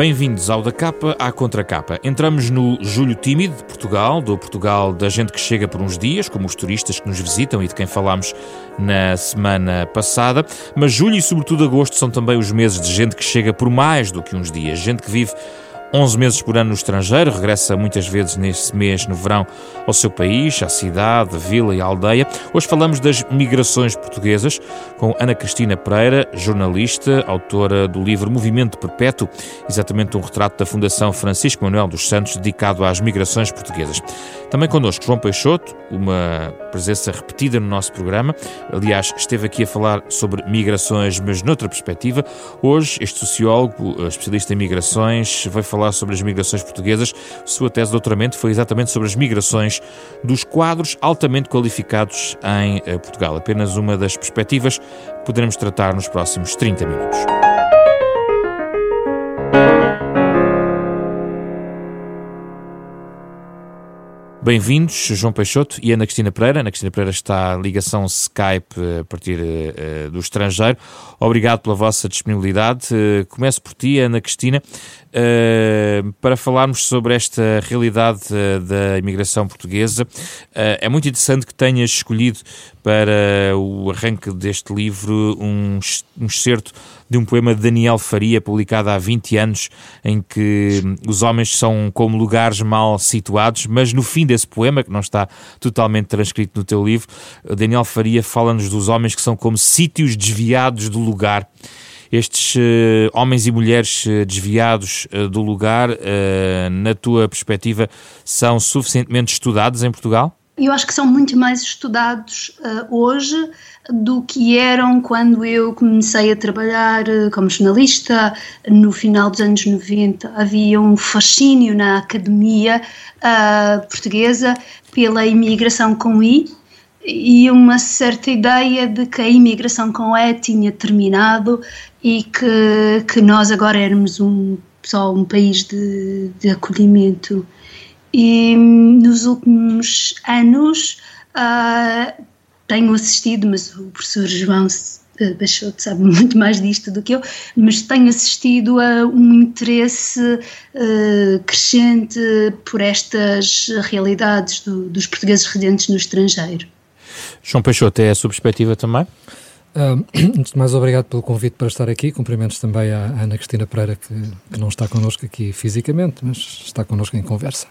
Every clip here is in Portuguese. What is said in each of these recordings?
Bem-vindos ao Da Capa à Contracapa. Entramos no Julho Tímido de Portugal, do Portugal da gente que chega por uns dias, como os turistas que nos visitam e de quem falámos na semana passada. Mas julho e, sobretudo, agosto são também os meses de gente que chega por mais do que uns dias, gente que vive 11 meses por ano no estrangeiro, regressa muitas vezes nesse mês, no verão, ao seu país, à cidade, vila e aldeia. Hoje falamos das migrações portuguesas com Ana Cristina Pereira, jornalista, autora do livro Movimento Perpétuo, exatamente um retrato da Fundação Francisco Manuel dos Santos dedicado às migrações portuguesas. Também connosco João Peixoto, uma presença repetida no nosso programa. Aliás, esteve aqui a falar sobre migrações, mas noutra perspectiva. Hoje, este sociólogo, especialista em migrações, vai falar falar sobre as migrações portuguesas. Sua tese de doutoramento foi exatamente sobre as migrações dos quadros altamente qualificados em eh, Portugal. Apenas uma das perspectivas que poderemos tratar nos próximos 30 minutos. Bem-vindos, João Peixoto e Ana Cristina Pereira. Ana Cristina Pereira está em ligação Skype eh, a partir uh, do estrangeiro. Obrigado pela vossa disponibilidade. Uh, começo por ti, Ana Cristina, uh, para falarmos sobre esta realidade da imigração portuguesa. é muito interessante que tenhas escolhido para o arranque deste livro um, um excerto de um poema de Daniel Faria, publicado há 20 anos, em que os homens são como lugares mal situados, mas no fim desse poema, que não está totalmente transcrito no teu livro, Daniel Faria fala-nos dos homens que são como sítios desviados do lugar. Estes uh, homens e mulheres uh, desviados uh, do lugar, na tua perspectiva, são suficientemente estudados em Portugal? Eu acho que são muito mais estudados hoje do que eram quando eu comecei a trabalhar eh, como jornalista no final dos anos 90. Havia um fascínio na academia uh, portuguesa pela imigração com I e uma certa ideia de que a imigração com E tinha terminado e que, que nós agora éramos um, só um país de, de acolhimento. E nos últimos anos uh, tenho assistido, mas o professor João Baixoto sabe muito mais disto do que eu, mas tenho assistido a um interesse uh, crescente por estas realidades do, dos portugueses residentes no estrangeiro. João Peixoto, é a sua perspectiva também? Antes de mais, obrigado pelo convite para estar aqui. Cumprimentos também à Ana Cristina Pereira, que, que não está connosco aqui fisicamente, mas está connosco em conversa.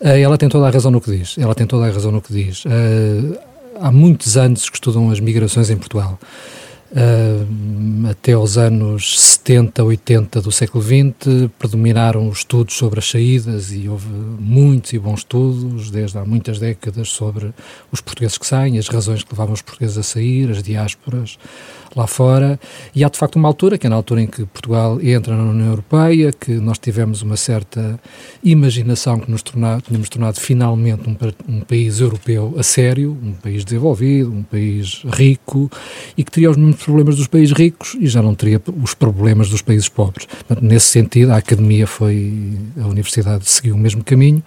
Uh, ela tem toda a razão no que diz. Ela tem toda a razão no que diz. Uh, há muitos anos que estudam as migrações em Portugal. Uh, até aos anos 70, 80 do século XX, predominaram os estudos sobre as saídas e houve muitos e bons estudos, desde há muitas décadas, sobre os portugueses que saem, as razões que levavam os portugueses a sair, as diásporas, lá fora, e há de facto uma altura, que é na altura em que Portugal entra na União Europeia, que nós tivemos uma certa imaginação que nos tornava, tínhamos tornado finalmente um, um país europeu a sério, um país desenvolvido, um país rico, e que teria os mesmos problemas dos países ricos e já não teria os problemas dos países pobres. Portanto, nesse sentido, a academia foi, a universidade seguiu o mesmo caminho,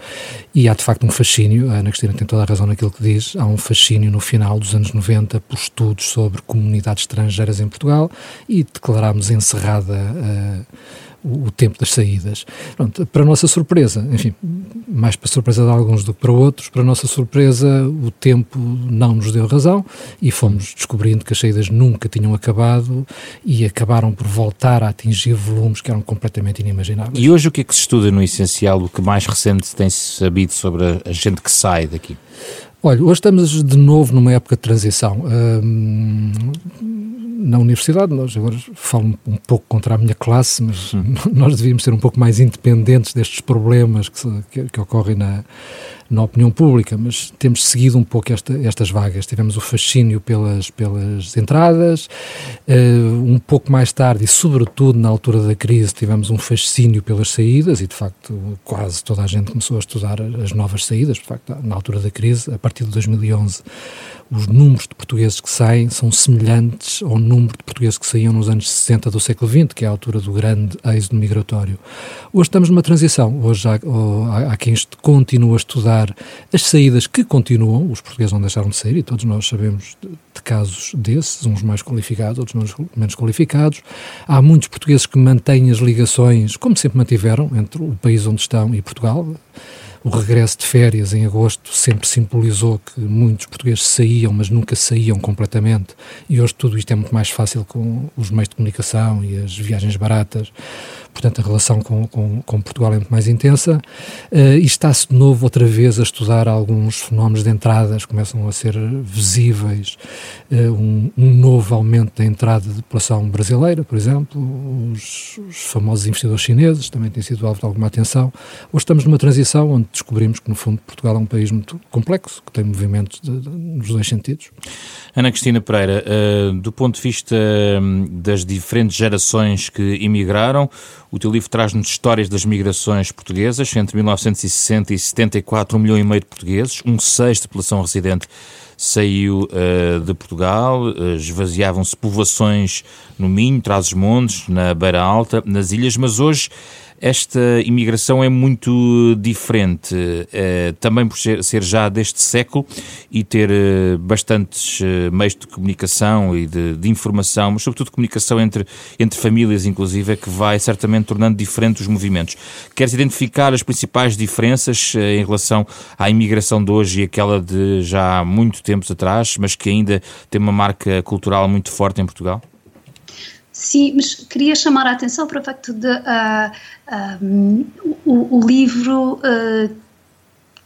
e há de facto um fascínio, a Ana Cristina tem toda a razão naquilo que diz, há um fascínio no final dos anos 90 por estudos sobre comunidades estrangeiras em Portugal e declarámos encerrada uh, o, tempo das saídas. Pronto, para nossa surpresa, enfim, mais para surpresa de alguns do que para outros, para nossa surpresa o tempo não nos deu razão e fomos descobrindo que as saídas nunca tinham acabado e acabaram por voltar a atingir volumes que eram completamente inimagináveis. E hoje o que é que se estuda no essencial, o que mais recente tem sabido sobre a gente que sai daqui? Olha, hoje estamos de novo numa época de transição. Hum, na universidade, nós agora falo um pouco contra a minha classe, mas nós devíamos ser um pouco mais independentes destes problemas que, que, que ocorrem na, na opinião pública, mas temos seguido um pouco esta, estas vagas. Tivemos o fascínio pelas, pelas entradas, uh, um pouco mais tarde, e sobretudo na altura da crise, tivemos um fascínio pelas saídas, e de facto quase toda a gente começou a estudar as novas saídas. De facto, na altura da crise, a partir de 2011, os números de portugueses que saem são semelhantes ao número de portugueses que saíam nos anos 60 do século XX, que é a altura do grande êxodo migratório. Hoje estamos numa transição. Hoje há, há, quem continue a estudar as saídas que continuam, os portugueses não deixaram de sair, e todos nós sabemos de, de casos desses, uns mais qualificados, outros menos qualificados. Há muitos portugueses que mantêm as ligações, como sempre mantiveram, entre o país onde estão e Portugal o regresso de férias em agosto sempre simbolizou que muitos portugueses saíam, mas nunca saíam completamente. E hoje tudo isto é muito mais fácil com os meios de comunicação e as viagens baratas. Portanto, a relação com, com, com Portugal é muito mais intensa. Uh, e está-se de novo outra vez a estudar alguns fenómenos de entradas, começam a ser visíveis. Uh, um, um, novo aumento da entrada de população brasileira, por exemplo. Os, os famosos investidores chineses também têm sido alvo de alguma atenção. Hoje estamos numa transição onde descobrimos que, no fundo, Portugal é um país muito complexo, que tem movimentos de, de, nos dois sentidos. Ana Cristina Pereira, uh, do ponto de vista hum, das diferentes gerações que emigraram, o teu livro traz-nos histórias das migrações portuguesas. Entre 1960 e 74, um milhão e meio de portugueses, um sexto de população residente saiu uh, de Portugal, uh, esvaziavam-se povoações no Minho, Trás-os-Montes, na Beira Alta, nas ilhas, mas hoje esta imigração é muito diferente, eh, também por ser, já deste século e ter eh, bastantes eh, meios de comunicação e de, de, informação, mas sobretudo comunicação entre, entre famílias, inclusive, é que vai certamente tornando diferentes os movimentos. Queres identificar as principais diferenças em relação à imigração de hoje e aquela de já há muito tempos atrás, mas que ainda tem uma marca cultural muito forte em Portugal? Sim, mas queria chamar a atenção para o facto de uh, um, o, o, livro uh,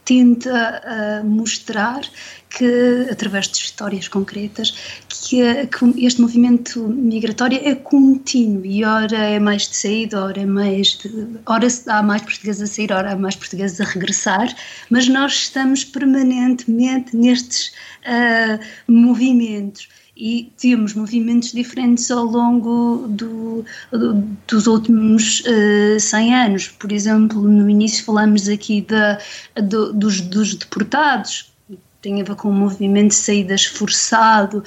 tenta uh, mostrar que, através de histórias concretas, que, que, este movimento migratório é contínuo e ora é mais de saída, ora é mais de, ora há mais portugueses a sair, ora há mais portugueses a regressar, mas nós estamos permanentemente nestes uh, movimentos e temos movimentos diferentes ao longo do, do, dos últimos uh, eh, 100 anos. Por exemplo, no início falamos aqui da, do, dos, dos deportados, tem a ver com um movimento de saídas forçado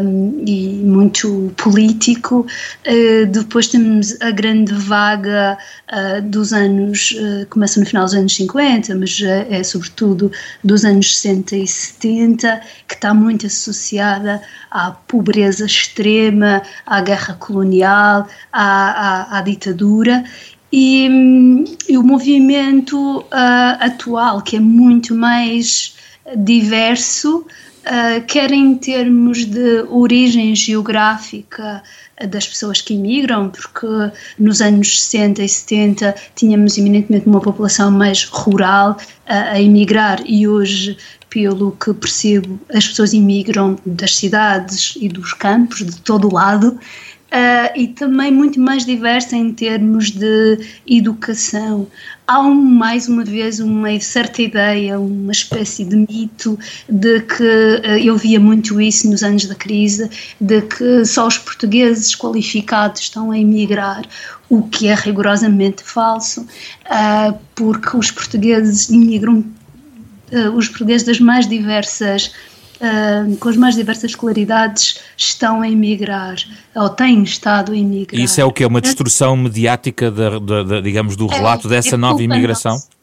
um, e muito político. Uh, depois temos a grande vaga uh, dos anos, uh, começa no final dos anos 50, mas é sobretudo dos anos 60 e 70, que está muito associada à pobreza extrema, à guerra colonial, à, à, à ditadura. E, um, e, o movimento atual, que é muito mais diverso, uh, quer em termos de origem geográfica das pessoas que imigram, porque nos anos 60 e 70 tínhamos eminentemente uma população mais rural uh, a emigrar e hoje pelo que percebo, as pessoas imigram das cidades e dos campos, de todo o lado, uh, e também muito mais diversa em termos de educação. Há um, mais uma vez uma certa ideia, uma espécie de mito de que uh, eu via muito isso nos anos da crise, de que só os portugueses qualificados estão a emigrar, o que é rigorosamente falso, uh, porque os portugueses imigram, os portugueses das mais diversas uh, com as mais diversas escolaridades estão a emigrar ou têm estado a emigrar. Isso é o que é uma destrução mediática, digamos, do é, relato é, dessa é nova imigração? Nossa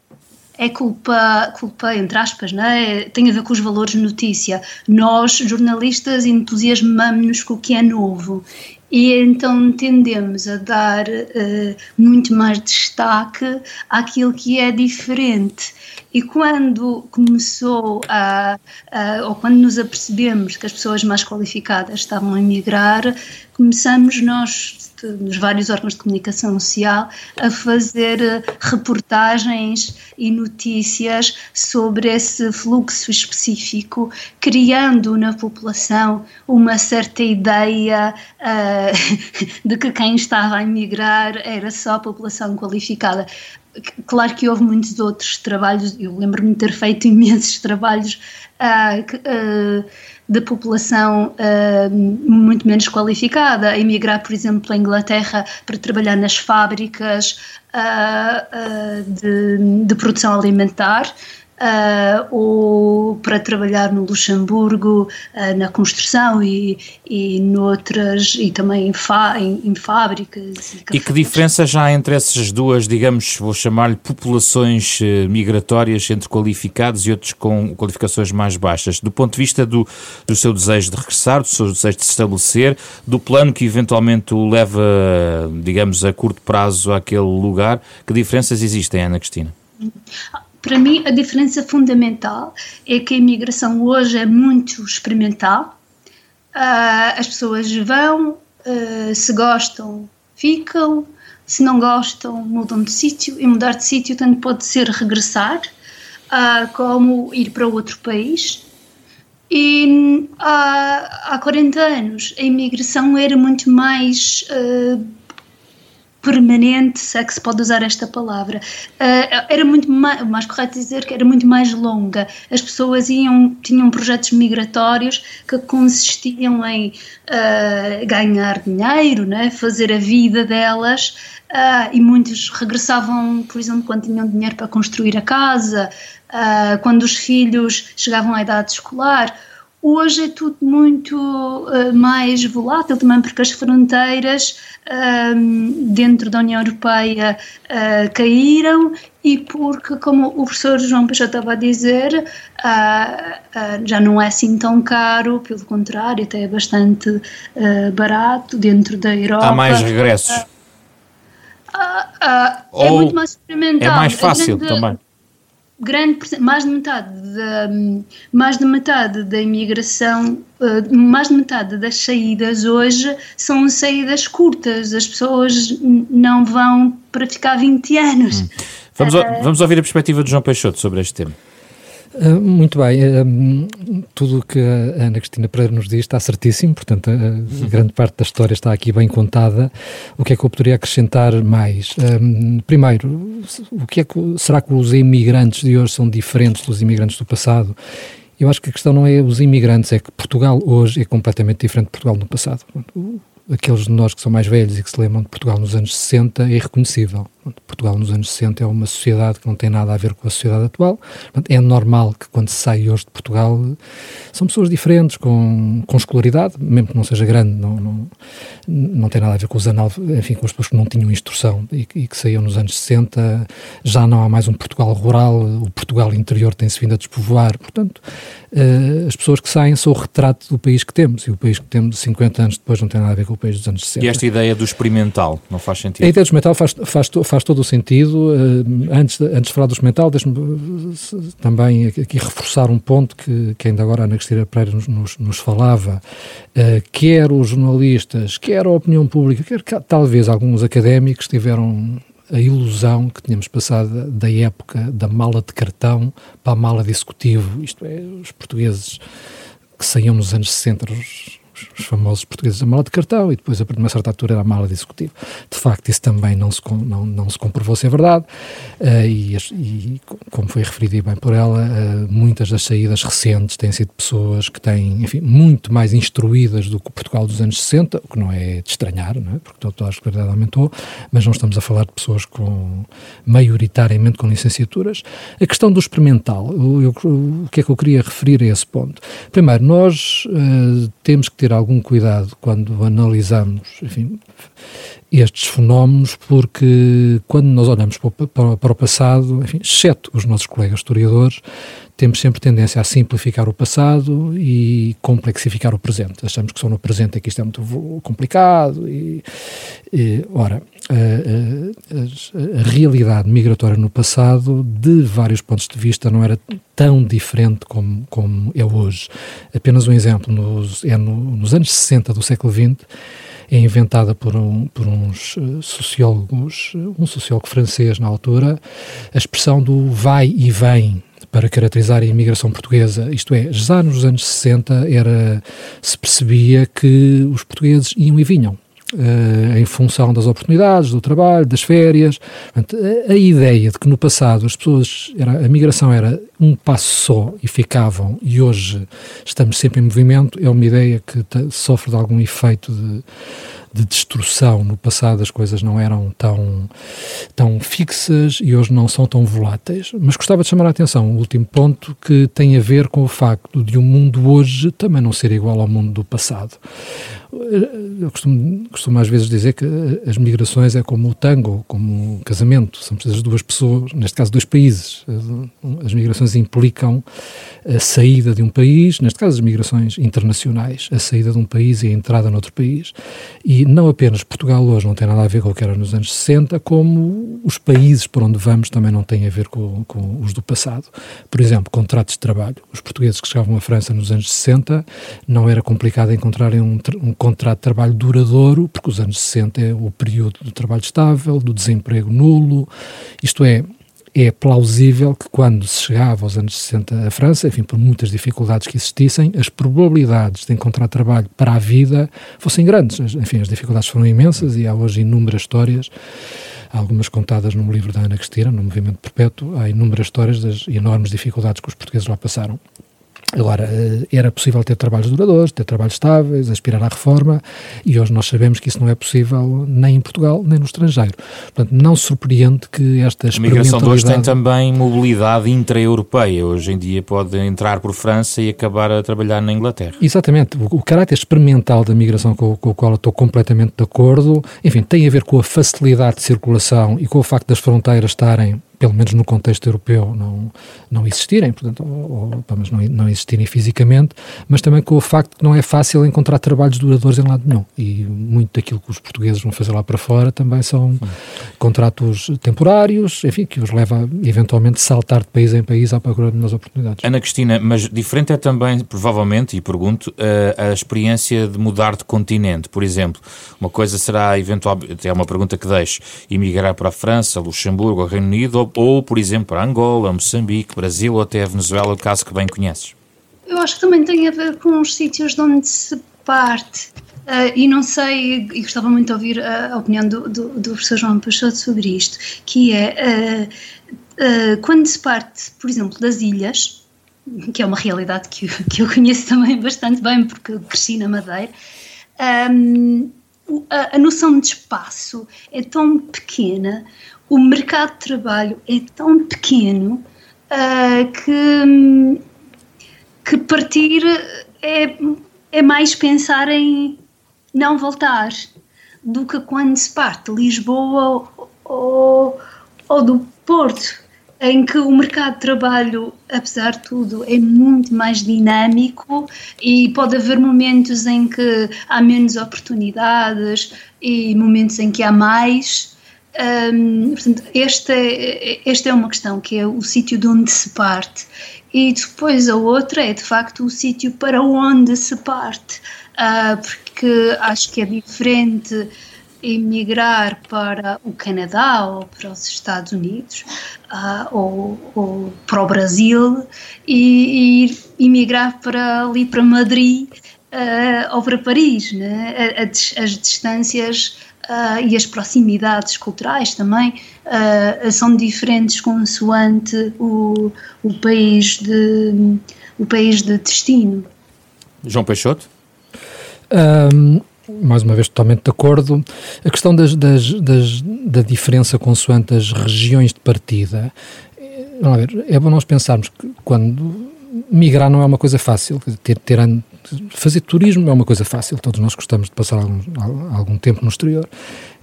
é culpa, culpa entre aspas, não é? tem a ver com os valores de notícia. Nós, jornalistas, entusiasmamos-nos com o que é novo e então tendemos a dar uh, muito mais destaque àquilo que é diferente. E quando começou a, a, ou quando nos apercebemos que as pessoas mais qualificadas estavam a emigrar, começamos nós, nos vários órgãos de comunicação social, a fazer eh, reportagens e notícias sobre esse fluxo específico, criando na população uma certa ideia uh, de que quem estava a emigrar era só a população qualificada. Claro que houve muitos outros trabalhos, eu lembro-me de ter feito imensos trabalhos uh, uh, da população uh, muito menos qualificada, a emigrar, por exemplo, para a Inglaterra para trabalhar nas fábricas de, de, produção alimentar. Uh, ou para trabalhar no Luxemburgo uh, na construção e, e noutras e também em, em, em fábricas. E, e que diferença já há entre essas duas, digamos, vou chamar-lhe populações uh, migratórias entre qualificados e outros com qualificações mais baixas, do ponto de vista do, do seu desejo de regressar, do seu desejo de se estabelecer, do plano que eventualmente o leva, digamos, a curto prazo àquele lugar, que diferenças existem, Ana Cristina? Para mim, a diferença fundamental é que a imigração hoje é muito experimental. Uh, as pessoas vão, uh, se gostam, ficam, se não gostam, mudam de sítio. E mudar de sítio tanto pode ser regressar, uh, como ir para outro país. E há 40 anos a imigração era muito mais permanente, se é que se pode usar esta palavra, uh, era muito mais, mais correto dizer que era muito mais longa. As pessoas iam, tinham projetos migratórios que consistiam em uh, ganhar dinheiro, né, fazer a vida delas, uh, e muitos regressavam, por exemplo, quando tinham dinheiro para construir a casa, quando os filhos chegavam à idade escolar Hoje é tudo muito uh, mais volátil também porque as fronteiras uh, dentro da União Europeia uh, caíram e porque, como o professor João Peixoto estava a dizer, já não é assim tão caro, pelo contrário, até é bastante barato dentro da Europa. Há mais regressos. é muito mais experimental. É mais fácil também grande mais de metade da mais de metade da imigração eh, mais de metade das saídas hoje são saídas curtas. As pessoas não vão para ficar 20 anos. Hum. vamos, uh, vamos ouvir a perspectiva de João Peixoto sobre este tema muito bem, uh, tudo o que a Ana Cristina Pereira nos diz está certíssimo, portanto, a, grande parte da história está aqui bem contada. O que é que eu poderia acrescentar mais? primeiro, o que é que, será que os imigrantes de hoje são diferentes dos imigrantes do passado? Eu acho que a questão não é os imigrantes, é que Portugal hoje é completamente diferente de Portugal no passado aqueles de nós que são mais velhos e que se lembram de Portugal nos anos 60 é irreconhecível. Portugal nos anos 60 é uma sociedade que não tem nada a ver com a sociedade atual. É normal que quando se sai hoje de Portugal são pessoas diferentes, com, com escolaridade, mesmo que não seja grande, não, não, não tem nada a ver com os anal, enfim, com as pessoas que não tinham instrução e, e, que saíam nos anos 60. Já não há mais um Portugal rural, o Portugal interior tem-se vindo a despovoar. Portanto, uh, as pessoas que saem são o retrato do país que temos e o país que temos 50 anos depois não tem nada a ver com o país dos anos 60. E esta ideia do experimental não faz sentido? A ideia do experimental faz, faz, faz todo o sentido. Uh, antes, de, antes de falar do experimental, deixe-me uh, também aqui reforçar um ponto que, que ainda agora a Ana Cristina Pereira nos, nos, nos falava. quer os jornalistas, quer a opinião pública, quer talvez alguns académicos tiveram a ilusão que tínhamos passado da época da mala de cartão para a mala de executivo, isto é, os portugueses que saíam nos anos 60, os, os famosos portugueses a mala de cartão e depois a uma certa altura era a mala de executivo. De facto, isso também não se, não, não se comprovou ser verdade uh, e, e, como foi referido bem por ela, uh, muitas das saídas recentes têm sido pessoas que têm, enfim, muito mais instruídas do que o Portugal dos anos 60, o que não é de estranhar, não é? porque toda a escolaridade aumentou, mas não estamos a falar de pessoas com, maioritariamente com licenciaturas. A questão do experimental, eu, eu, o que é que eu queria referir a esse ponto? Primeiro, nós uh, temos que ter algum cuidado quando analisamos, enfim, estes fenómenos, porque quando nós olhamos para o, passado, enfim, exceto os nossos colegas historiadores, temos sempre tendência a simplificar o passado e complexificar o presente. Achamos que só no presente é que isto é muito complicado e, e ora, a, a, a, realidade migratória no passado, de vários pontos de vista, não era tão diferente como, como é hoje. Apenas um exemplo, nos, é no, nos anos 60 do século XX, é inventada por, um, por uns eh, sociólogos, um sociólogo francês na altura, a expressão do vai e vem para caracterizar a imigração portuguesa. Isto é, já nos anos 60 era, se percebia que os portugueses iam e vinham. Uh, em função das oportunidades, do trabalho, das férias. Portanto, a, a, ideia de que no passado as pessoas, era, a migração era um passo só e ficavam, e hoje estamos sempre em movimento, é uma ideia que sofre de algum efeito de, de destruição. No passado as coisas não eram tão, tão fixas e hoje não são tão voláteis. Mas gostava de chamar a atenção um último ponto que tem a ver com o facto de o um mundo hoje também não ser igual ao mundo do passado. Eu costumo, costumo às vezes dizer que as migrações é como o tango, como o casamento, são precisas duas pessoas, neste caso dois países. As migrações implicam a saída de um país, neste caso as migrações internacionais, a saída de um país e a entrada noutro país. E não apenas Portugal hoje não tem nada a ver com o que era nos anos 60, como os países por onde vamos também não têm a ver com, com os do passado. Por exemplo, contratos de trabalho. Os portugueses que chegavam à França nos anos 60 não era complicado encontrarem um, um contrato de trabalho duradouro, porque os anos 60 é o período do trabalho estável, do desemprego nulo, isto é, é plausível que quando se chegava aos anos 60 à França, enfim, por muitas dificuldades que existissem, as probabilidades de encontrar trabalho para a vida fossem grandes. Enfim, as dificuldades foram imensas e há hoje inúmeras histórias, algumas contadas num livro da Ana Cristina, no Movimento Perpétuo, há inúmeras histórias das enormes dificuldades que os portugueses lá passaram. Agora, eh, era possível ter trabalhos duradouros, ter trabalhos estáveis, aspirar à reforma, e hoje nós sabemos que isso não é possível nem em Portugal, nem no estrangeiro. Portanto, não surpreende que esta A migração de hoje tem também mobilidade intra-europeia. Hoje em dia pode entrar por França e acabar a trabalhar na Inglaterra. Exatamente. O, o caráter experimental da migração com, com o qual eu estou completamente de acordo, enfim, tem a ver com a facilidade de circulação e com o facto das fronteiras estarem pelo menos no contexto europeu, não, não existirem, portanto, ou, ou mas não, não existirem fisicamente, mas também com o facto que não é fácil encontrar trabalhos duradouros em lado nenhum. E muito daquilo que os portugueses vão fazer lá para fora também são contratos temporários, enfim, que os leva a eventualmente saltar de país em país à procura de novas oportunidades. Ana Cristina, mas diferente é também, provavelmente, e pergunto, a, a experiência de mudar de continente, por exemplo. Uma coisa será, eventualmente, é uma pergunta que deixo, emigrar para a França, Luxemburgo, Reino Unido, ou ou, por exemplo, Angola, Moçambique, Brasil ou até a Venezuela, o caso que bem conheces? Eu acho que também tem a ver com os sítios de onde se parte. Uh, e não sei, e gostava muito de ouvir a, a opinião do, do, do, professor João Peixoto sobre isto, que é uh, uh, quando se parte, por exemplo, das ilhas, que é uma realidade que, que eu conheço também bastante bem porque cresci na Madeira, um, a, a noção de espaço é tão pequena o mercado de trabalho é tão pequeno uh, que, que partir é, é mais pensar em não voltar do que quando se parte de Lisboa ou, ou do Porto, em que o mercado de trabalho, apesar de tudo, é muito mais dinâmico e pode haver momentos em que há menos oportunidades e momentos em que há mais. Um, portanto, esta é, esta é uma questão que é o sítio de onde se parte e depois a outra é de facto o sítio para onde se parte, uh, porque acho que é diferente emigrar para o Canadá ou para os Estados Unidos uh, ou, ou, para o Brasil e, e emigrar para ali para Madrid uh, ou para Paris, né? as, as distâncias uh, e as proximidades culturais também uh, são diferentes consoante o, o, país de, o país de destino. João Peixoto? Um, mais uma vez totalmente de acordo. A questão das, das, das, da diferença consoante as regiões de partida, eh, vamos ver, é bom nós pensarmos que quando migrar não é uma coisa fácil, ter, ter, fazer turismo é uma coisa fácil, todos nós gostamos de passar algum, algum tempo no exterior.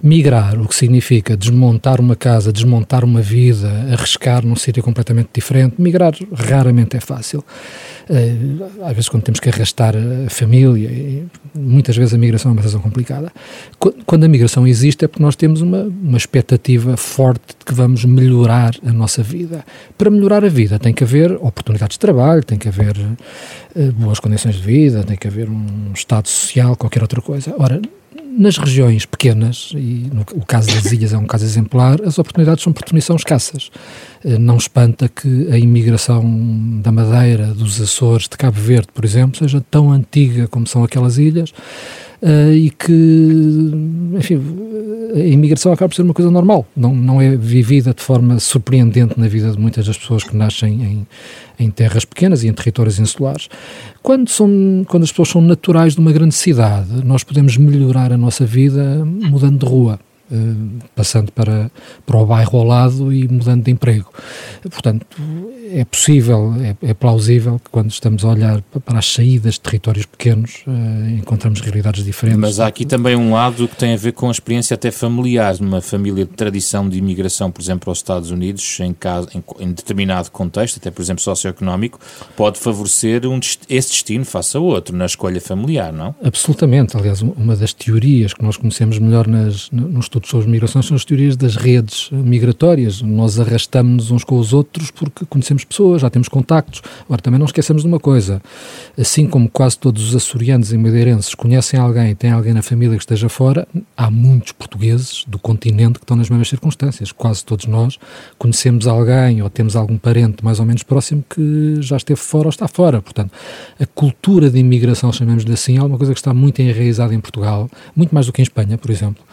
Migrar, o que significa desmontar uma casa, desmontar uma vida, arriscar num sítio completamente diferente, migrar raramente é fácil. Uh, às vezes, quando temos que arrastar a família, muitas vezes a migração é uma situação complicada. Quando a migração existe, é porque nós temos uma, uma expectativa forte de que vamos melhorar a nossa vida. Para melhorar a vida, tem que haver oportunidades de trabalho, tem que haver uh, boas condições de vida, tem que haver um estado social, qualquer outra coisa. Ora, nas regiões pequenas, e no, o caso das ilhas é um caso exemplar, as oportunidades são por definição escassas. Eh, não espanta que a imigração da Madeira, dos Açores, de Cabo Verde, por exemplo, seja tão antiga como são aquelas ilhas uh, e que, enfim, a imigração acaba por ser uma coisa normal, não, não é vivida de forma surpreendente na vida de muitas das pessoas que nascem em, em terras pequenas e em territórios insulares. Quando, são, quando as pessoas são naturais de uma grande cidade, nós podemos melhorar a nossa vida mudando de rua. Uh, passando para, para o bairro ao lado e mudando de emprego. Portanto, é possível, é, é, plausível que quando estamos a olhar para as saídas de territórios pequenos uh, encontramos realidades diferentes. Mas há aqui também um lado que tem a ver com a experiência até familiar, numa família de tradição de imigração, por exemplo, aos Estados Unidos, em, caso, em, em determinado contexto, até por exemplo socioeconómico, pode favorecer um, esse destino face a outro, na escolha familiar, não? Absolutamente. Aliás, uma das teorias que nós conhecemos melhor nas, no estudo sobre migrações são as teorias das redes migratórias. Nós arrastamos-nos uns com os outros porque conhecemos pessoas, já temos contactos. Agora, também não esquecemos de uma coisa: assim como quase todos os açorianos e madeirenses conhecem alguém, têm alguém na família que esteja fora, há muitos portugueses do continente que estão nas mesmas circunstâncias. Quase todos nós conhecemos alguém ou temos algum parente mais ou menos próximo que já esteve fora ou está fora. Portanto, a cultura de imigração, chamemos-lhe assim, é uma coisa que está muito enraizada em Portugal, muito mais do que em Espanha, por exemplo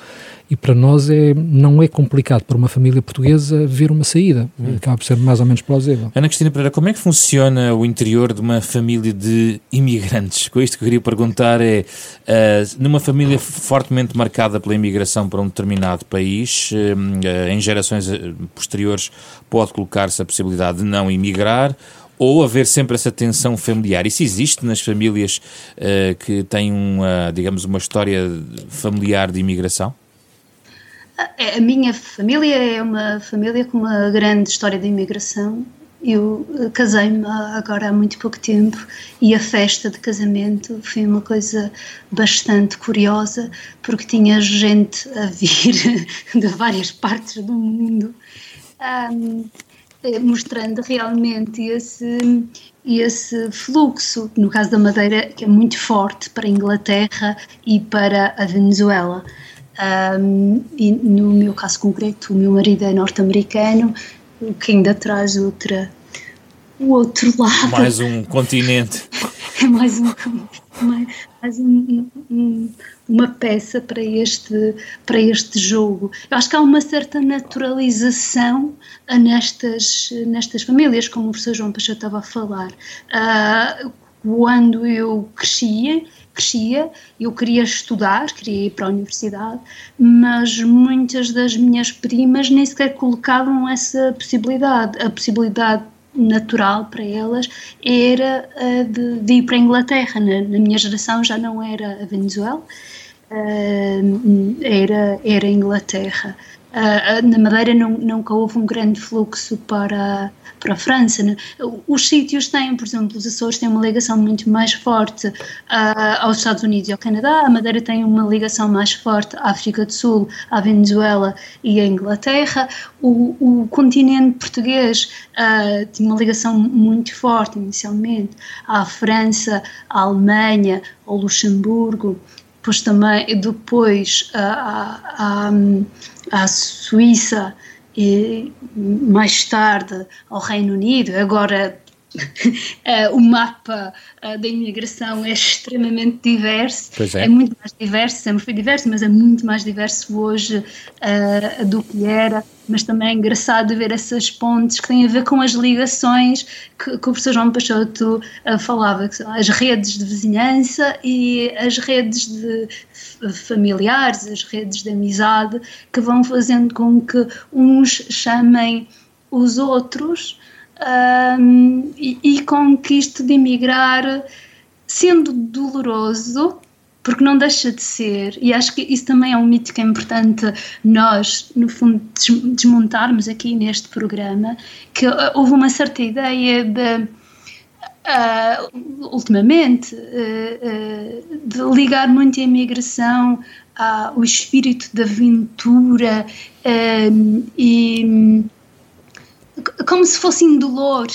e para nós é, não é complicado para uma família portuguesa ver uma saída. Hum. Acaba por ser mais ou menos plausível. Ana Cristina Pereira, como é que funciona o interior de uma família de imigrantes? Com isto que eu queria perguntar é, uh, numa família fortemente marcada pela imigração para um determinado país, uh, em gerações posteriores pode colocar-se a possibilidade de não imigrar ou haver sempre essa tensão familiar. Isso existe nas famílias uh, que têm, uma, digamos, uma história familiar de imigração? A minha família é uma família com uma grande história de imigração. Eu eh, casei-me agora há muito pouco tempo e a festa de casamento foi uma coisa bastante curiosa porque tinha gente a vir de várias partes do mundo um, eh, mostrando realmente esse, esse fluxo, no caso da Madeira, que é muito forte para a Inglaterra e para a Venezuela. Um, e no meu caso concreto, o meu marido é norte-americano, o que ainda traz outra, o outro lado. Mais um continente. é mais, um, mais, mais um, um, uma peça para este, para este jogo. Eu acho que há uma certa naturalização nestas, nestas famílias, como o professor João Pacheco estava a falar. Uh, quando eu crescia, crescia, eu queria estudar, queria ir para a universidade, mas muitas das minhas primas nem sequer colocavam essa possibilidade. A possibilidade natural para elas era uh, de, de, ir para a Inglaterra. Na, na, minha geração já não era a Venezuela, uh, era, era a Inglaterra. Uh, na Madeira não, nunca houve um grande fluxo para para a França. Né? Os sítios têm, por exemplo, os Açores têm uma ligação muito mais forte uh, aos Estados Unidos e ao Canadá, a Madeira tem uma ligação mais forte à África do Sul, à Venezuela e à Inglaterra. O, o continente português uh, tinha uma ligação muito forte inicialmente à França, à Alemanha, ao Luxemburgo depois também depois à, à, à Suíça e mais tarde ao Reino Unido. Agora uh, o mapa uh, da imigração é extremamente diverso. É. é. muito mais diverso, sempre foi diverso, mas é muito mais diverso hoje uh, do que era. Mas também é engraçado ver essas pontes que têm a ver com as ligações que, que o professor João Peixoto falava, que são as redes de vizinhança e as redes de familiares, as redes de amizade, que vão fazendo com que uns chamem os outros um, e, e com que isto de emigrar, sendo doloroso, porque não deixa de ser, e acho que isso também é um mito que é importante nós, no fundo, desmontarmos aqui neste programa, que houve uma certa ideia de. Uh, ultimamente, uh, uh, de ligar muito a imigração ao espírito de aventura e como se fosse indolor,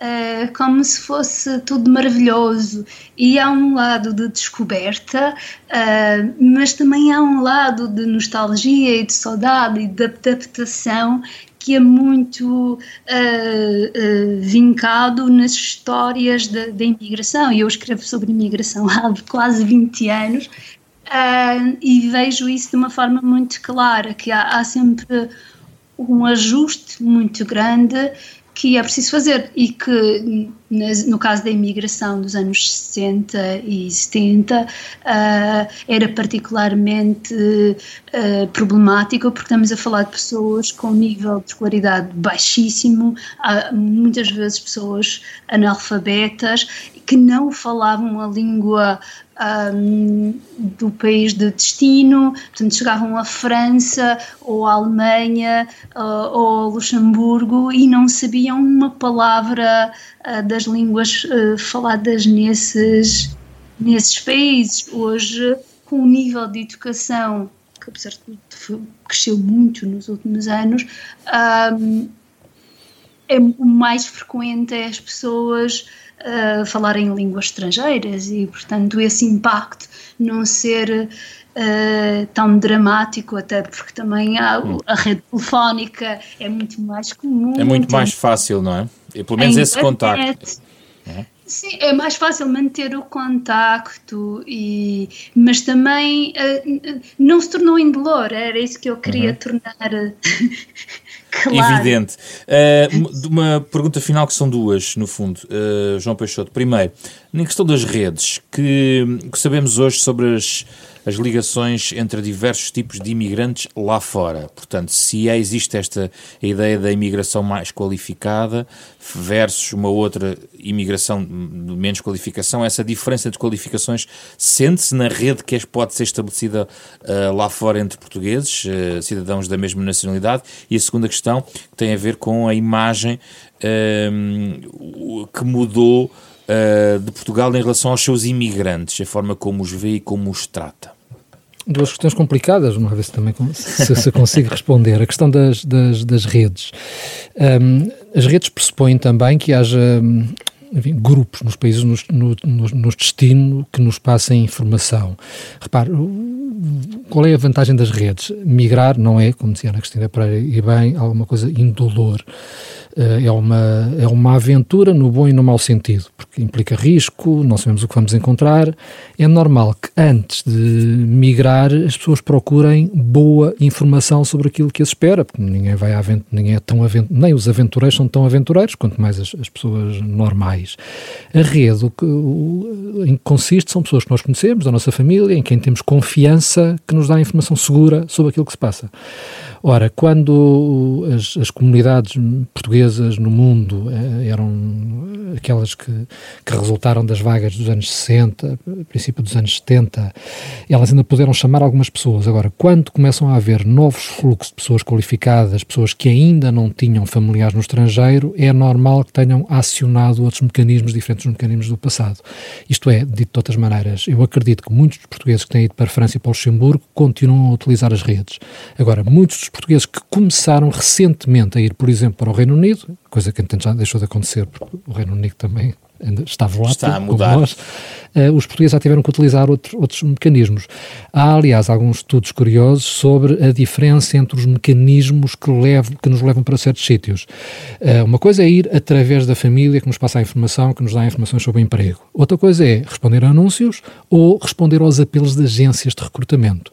uh, como se fosse tudo maravilhoso. E há um lado de descoberta, uh, mas também há um lado de nostalgia e de saudade e de adaptação que é muito uh, uh, vincado nas histórias da imigração. Eu escrevo sobre imigração há quase 20 anos Uh, e vejo isso de uma forma muito clara, que há, há sempre um ajuste muito grande que é preciso fazer e que no caso da imigração dos anos 60 e 70 uh, ah, era particularmente uh, problemático porque estamos a falar de pessoas com nível de escolaridade baixíssimo, muitas vezes pessoas analfabetas que não falavam a língua um, do país de destino, portanto chegavam à França ou à Alemanha uh, ou ao Luxemburgo e não sabiam uma palavra uh, das línguas uh, faladas nesses, nesses países. Hoje, com o nível de educação que apesar de tudo cresceu muito nos últimos anos, um, é o mais frequente é as pessoas falarem línguas estrangeiras e, portanto, esse impacto não ser uh, tão dramático, até porque também há, hum. a rede telefónica é muito mais comum. É muito mais fácil, não é? E pelo menos esse contacto. É? Sim, é mais fácil manter o contacto, e, mas também uh, não se tornou indolor, era isso que eu queria uhum. tornar claro. evidente. Uh, uma pergunta final que são duas, no fundo, uh, João Peixoto. Primeiro, na questão das redes, que, que sabemos hoje sobre as as ligações entre diversos tipos de imigrantes lá fora. Portanto, se existe esta ideia da imigração mais qualificada versus uma outra imigração de menos qualificação, essa diferença de qualificações sente-se na rede que pode ser estabelecida uh, lá fora entre portugueses, uh, cidadãos da mesma nacionalidade? E a segunda questão tem a ver com a imagem uh, que mudou uh, de Portugal em relação aos seus imigrantes, a forma como os vê e como os trata? Duas questões complicadas, uma vez também se, se consigo responder. A questão das, das, das redes. Um, as redes pressupõem também que haja enfim, grupos nos países nos, no, nos destino que nos passem informação. Repare, qual é a vantagem das redes? Migrar não é, como dizia a Cristina Pereira, e bem, alguma coisa indolor. Eh, é uma, é uma aventura no bom e no mau sentido, porque implica risco, não sabemos o que vamos encontrar. É normal que antes de migrar as pessoas procurem boa informação sobre aquilo que as espera, porque ninguém vai a ninguém é tão nem os aventureiros são tão aventureiros, quanto mais as, as pessoas normais. A rede o que, o, em que consiste são pessoas que nós conhecemos, da nossa família, em quem temos confiança, que nos dá informação segura sobre aquilo que se passa. Ora, quando as, as comunidades portuguesas no mundo eh, eram aquelas que, que, resultaram das vagas dos anos 60, princípio dos anos 70, elas ainda puderam chamar algumas pessoas. Agora, quando começam a haver novos fluxos de pessoas qualificadas, pessoas que ainda não tinham familiares no estrangeiro, é normal que tenham acionado outros mecanismos diferentes dos mecanismos do passado. Isto é, dito de outras maneiras, eu acredito que muitos portugueses que têm ido para a França e para Luxemburgo continuam a utilizar as redes. Agora, muitos dos portugueses que começaram recentemente a ir, por exemplo, para o Reino Unido, coisa que já deixou de acontecer, porque o Reino Unido também está volátil, está a mudar. Nós, uh, os portugueses já tiveram que utilizar outro, outros mecanismos. Há, aliás, alguns estudos curiosos sobre a diferença entre os mecanismos que, levam, que nos levam para certos sítios. Uh, uma coisa é ir através da família que nos passa a informação, que nos dá informações sobre o emprego. Outra coisa é responder a anúncios ou responder aos apelos de agências de recrutamento.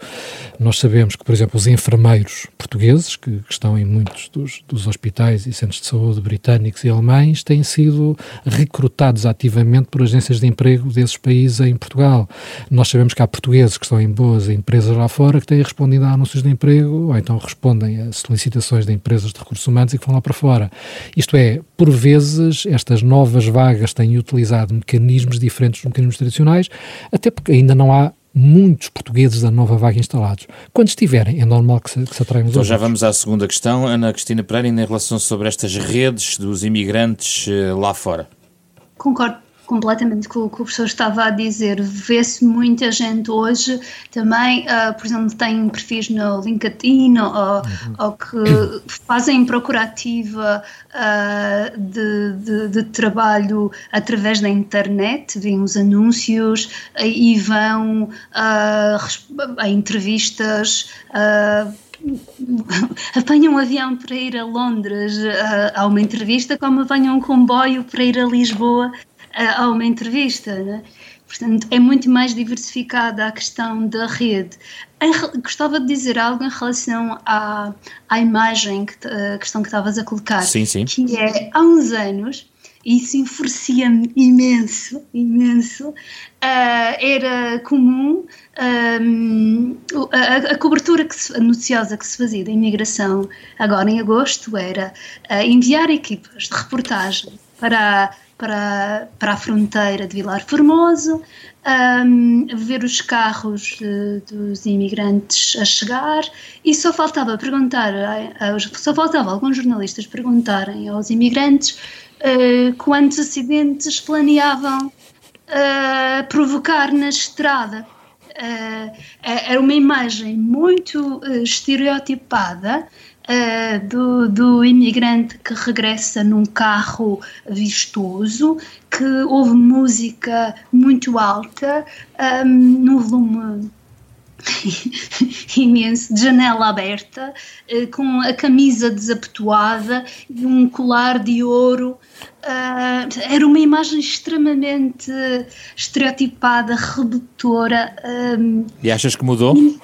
Nós sabemos que, por exemplo, os enfermeiros portugueses, que, que estão em muitos dos, dos hospitais e centros de saúde britânicos e alemães, têm sido recrutados ativamente por agências de emprego desses países em Portugal. Nós sabemos que há portugueses que estão em boas empresas lá fora que têm respondido a anúncios de emprego ou então respondem a solicitações de empresas de recursos humanos e que vão lá para fora. Isto é, por vezes, estas novas vagas têm utilizado mecanismos diferentes dos mecanismos tradicionais, até porque ainda não há muitos portugueses da nova vaga instalados. Quando estiverem, é normal que se, que se atraiam Então já vamos à segunda questão. Ana Cristina Pereira, em relação sobre estas redes dos imigrantes eh, lá fora. Concordo completamente com o que o professor estava a dizer. Vê-se muita gente hoje também, uh, por exemplo, tem perfis no LinkedIn ou, uhum. ou que fazem procura ativa uh, de, de, de, trabalho através da internet, vêem os anúncios uh, e vão a entrevistas. apanham um avião para ir a Londres a uma entrevista, como apanham um comboio para ir a Lisboa a uma entrevista, né? Portanto, é muito mais diversificada a questão da rede. Em, gostava de dizer algo em relação à, à imagem, que, a questão que estavas a colocar. Sim, sim. Que é, há uns anos, e isso enfurecia-me imenso, imenso, uh, era comum um, a, a, cobertura que se, noticiosa que se fazia da imigração agora em agosto era uh, enviar equipas de reportagem para para, para a fronteira de Vilar Formoso, um, ver os carros uh, dos imigrantes a chegar e só faltava perguntar, só faltava alguns jornalistas perguntarem aos imigrantes uh, quantos acidentes planeavam uh, provocar na estrada. era uma imagem muito estereotipada uh, do, do imigrante que regressa num carro vistoso, que ouve música muito alta, um, ehm, num volume imenso, de janela aberta, uh, com a camisa desapetuada e um colar de ouro. Uh, era uma imagem extremamente estereotipada, redutora. Um, ehm, e achas que mudou? E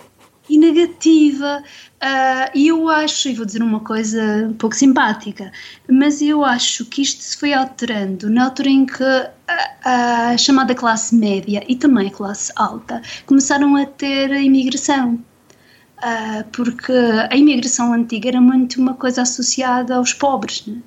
negativa. Uh, e eu acho, e vou dizer uma coisa um pouco simpática, mas eu acho que isto se foi alterando na altura em que a, a chamada classe média e também a classe alta começaram a ter a imigração. Uh, porque a imigração antiga era muito uma coisa associada aos pobres, né?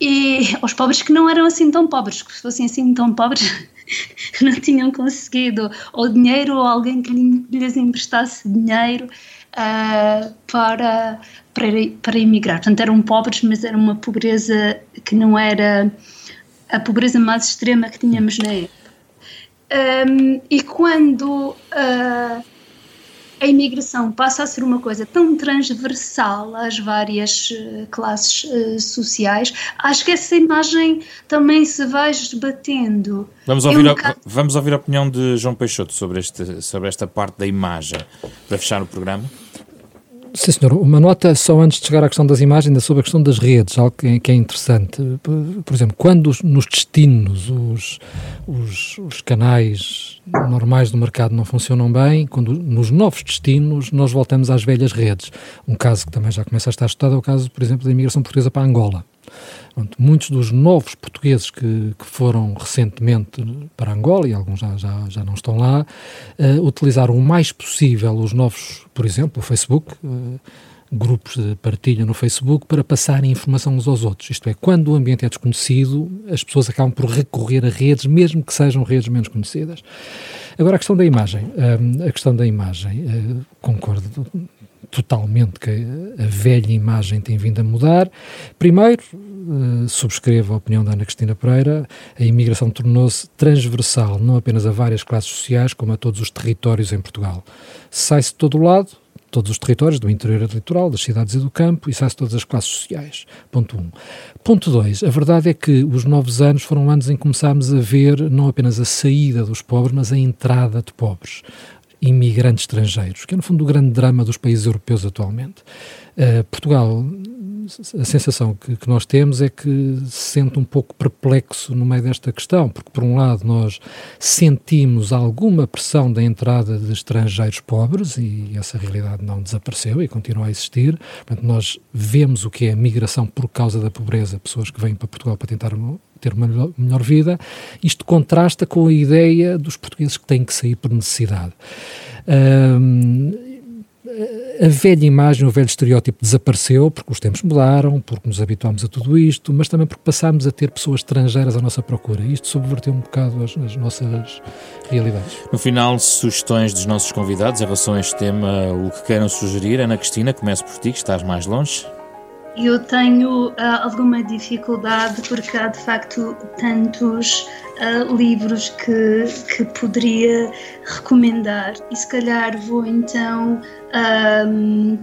e aos pobres que não eram assim tão pobres, que se fossem assim tão pobres não tinham conseguido ou dinheiro ou alguém que lhes emprestasse dinheiro uh, para, para, para emigrar. Portanto, eram pobres, mas era uma pobreza que não era a pobreza mais extrema que tínhamos na época. Um, e quando uh, a imigração passa a ser uma coisa tão transversal às várias uh, classes uh, sociais, acho que essa imagem também se vai esbatendo. Vamos ouvir, um a, vamos ouvir a opinião de João Peixoto sobre, este, sobre esta parte da imagem, para fechar o programa. Sim, senhor. Uma nota só antes de chegar à questão das imagens, sobre a questão das redes, algo que é interessante. Por exemplo, quando nos destinos os, os, os, canais normais do mercado não funcionam bem, quando nos novos destinos nós voltamos às velhas redes. Um caso que também já começa a estar estudado é o caso, por exemplo, da imigração portuguesa para Angola. Muitos dos novos portugueses que, que, foram recentemente para Angola, e alguns já, já, já não estão lá, uh, utilizaram o mais possível os novos, por exemplo, o Facebook, uh, grupos de partilha no Facebook, para passarem informação uns aos outros. Isto é, quando o ambiente é desconhecido, as pessoas acabam por recorrer a redes, mesmo que sejam redes menos conhecidas. Agora, a questão da imagem. A questão da imagem, concordo totalmente que a velha imagem tem vindo a mudar. Primeiro, uh, subscrevo a opinião da Ana Cristina Pereira, a imigração tornou-se transversal, não apenas a várias classes sociais, como a todos os territórios em Portugal. Sai-se de todo o lado, todos os territórios, do interior e litoral, das cidades e do campo, e sai-se todas as classes sociais. Ponto 1. Um. Ponto 2. A verdade é que os novos anos foram anos em que começámos a ver não apenas a saída dos pobres, mas a entrada de pobres imigrantes estrangeiros, que é no fundo o grande drama dos países europeus atualmente. Uh, Portugal, a sensação que, que, nós temos é que se sente um pouco perplexo no meio desta questão, porque por um lado nós sentimos alguma pressão da entrada de estrangeiros pobres e essa realidade não desapareceu e continua a existir. Portanto, nós vemos o que é a migração por causa da pobreza, pessoas que vêm para Portugal para tentar ter uma melhor, vida. Isto contrasta com a ideia dos portugueses que têm que sair por necessidade. Um, a velha imagem, o velho estereótipo desapareceu porque os tempos mudaram, porque nos habituámos a tudo isto, mas também porque passámos a ter pessoas estrangeiras à nossa procura. Isto subverteu um bocado as, as nossas realidades. No final, sugestões dos nossos convidados em relação a este tema, o que queiram sugerir. Ana Cristina, começo por ti, que estás mais longe. Eu tenho uh, alguma dificuldade porque há de facto tantos uh, livros que, que poderia recomendar. E se calhar vou então um,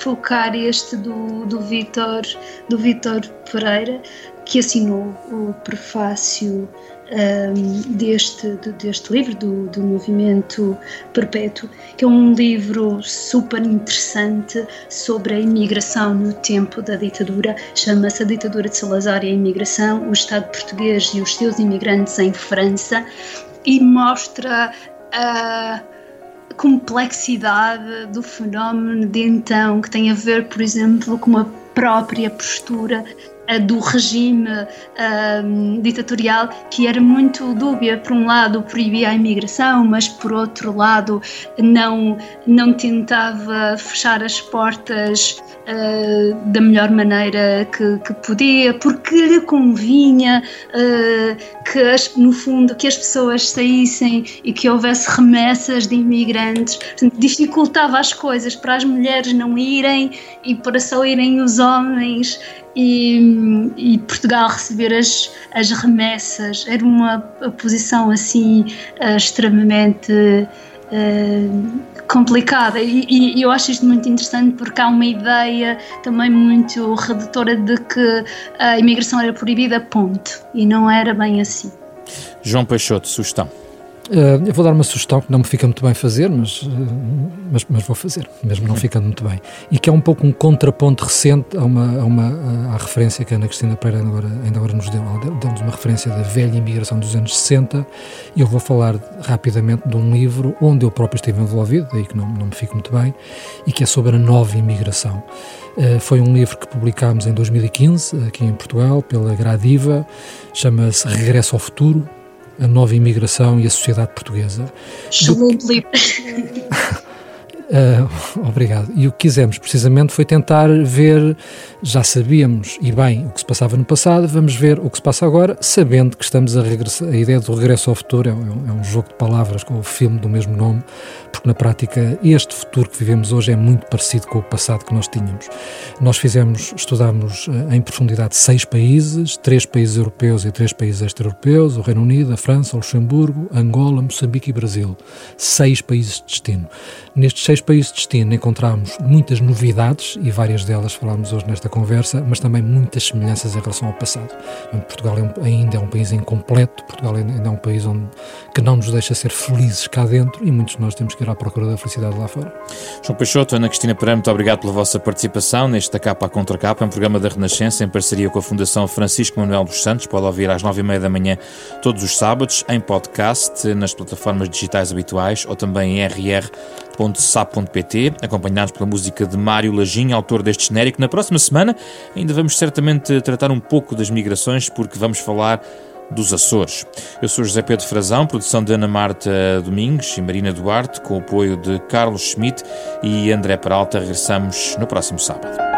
focar este do, do Vitor do Vitor Pereira que assinou o prefácio um, deste, deste livro, do, do Movimento Perpétuo, que é um livro super interessante sobre a imigração no tempo da ditadura. Chama-se A Ditadura de Salazar e a Imigração, o Estado Português e os seus imigrantes em França. e mostra a complexidade do fenómeno de então, que tem a ver, por exemplo, com a própria postura do regime um, ditatorial que era muito dúbia. Por um lado, proibia a imigração, mas por outro lado, não, não tentava fechar as portas uh, da melhor maneira que, que, podia, porque lhe convinha uh, que, as, no fundo, que as pessoas saíssem e que houvesse remessas de imigrantes. Portanto, dificultava as coisas para as mulheres não irem e para só irem os homens e, e, Portugal receber as, as remessas. Era uma posição assim uh, extremamente uh, complicada e, e, eu acho isto muito interessante porque há uma ideia também muito redutora de que a imigração era proibida, ponto. E não era bem assim. João Peixoto, sugestão. Uh, eu vou dar uma sugestão que não me fica muito bem fazer, mas, uh, mas, mas, vou fazer, mesmo não ficando muito bem. E que é um pouco um contraponto recente a uma, a uma à referência que a Ana Cristina Pereira ainda agora, ainda agora nos deu. Deu-nos uma referência da velha imigração dos anos 60 e eu vou falar rapidamente de um livro onde eu próprio estive envolvido, daí que não, não me fico muito bem, e que é sobre a nova imigração. Uh, foi um livro que publicámos em 2015, aqui em Portugal, pela Gradiva, chama-se Regresso ao Futuro, a nova imigração e a sociedade portuguesa. Excelente livro. Uh, obrigado. E o que quisemos precisamente foi tentar ver, já sabíamos e bem o que se passava no passado, vamos ver o que se passa agora, sabendo que estamos a regressar. A ideia do regresso ao futuro é, é, um jogo de palavras com o filme do mesmo nome, porque na prática este futuro que vivemos hoje é muito parecido com o passado que nós tínhamos. Nós fizemos, estudamos uh, em profundidade seis países, três países europeus e três países extra-europeus, o Reino Unido, a França, o Luxemburgo, Angola, Moçambique e Brasil. Seis países de destino. Nestes seis países de destino encontramos muitas novidades e várias delas falámos hoje nesta conversa, mas também muitas semelhanças em relação ao passado. Portugal é um, ainda é um país incompleto, Portugal ainda é um país onde, que não nos deixa ser felizes cá dentro e muitos de nós temos que ir à procura da felicidade lá fora. João Peixoto, Ana Cristina Pereira, muito obrigado pela vossa participação neste Capa à Contra Capa, um programa da Renascença em parceria com a Fundação Francisco Manuel dos Santos. Pode ouvir às nove e meia da manhã todos os sábados em podcast, nas plataformas digitais habituais ou também em RR www.sap.pt, acompanhados pela música de Mário Lajinha, autor deste genérico. Na próxima semana ainda vamos certamente tratar um pouco das migrações, porque vamos falar dos Açores. Eu sou José Pedro Frazão, produção de Ana Marta Domingos e Marina Duarte, com o apoio de Carlos Schmidt e André Peralta. Regressamos no próximo sábado.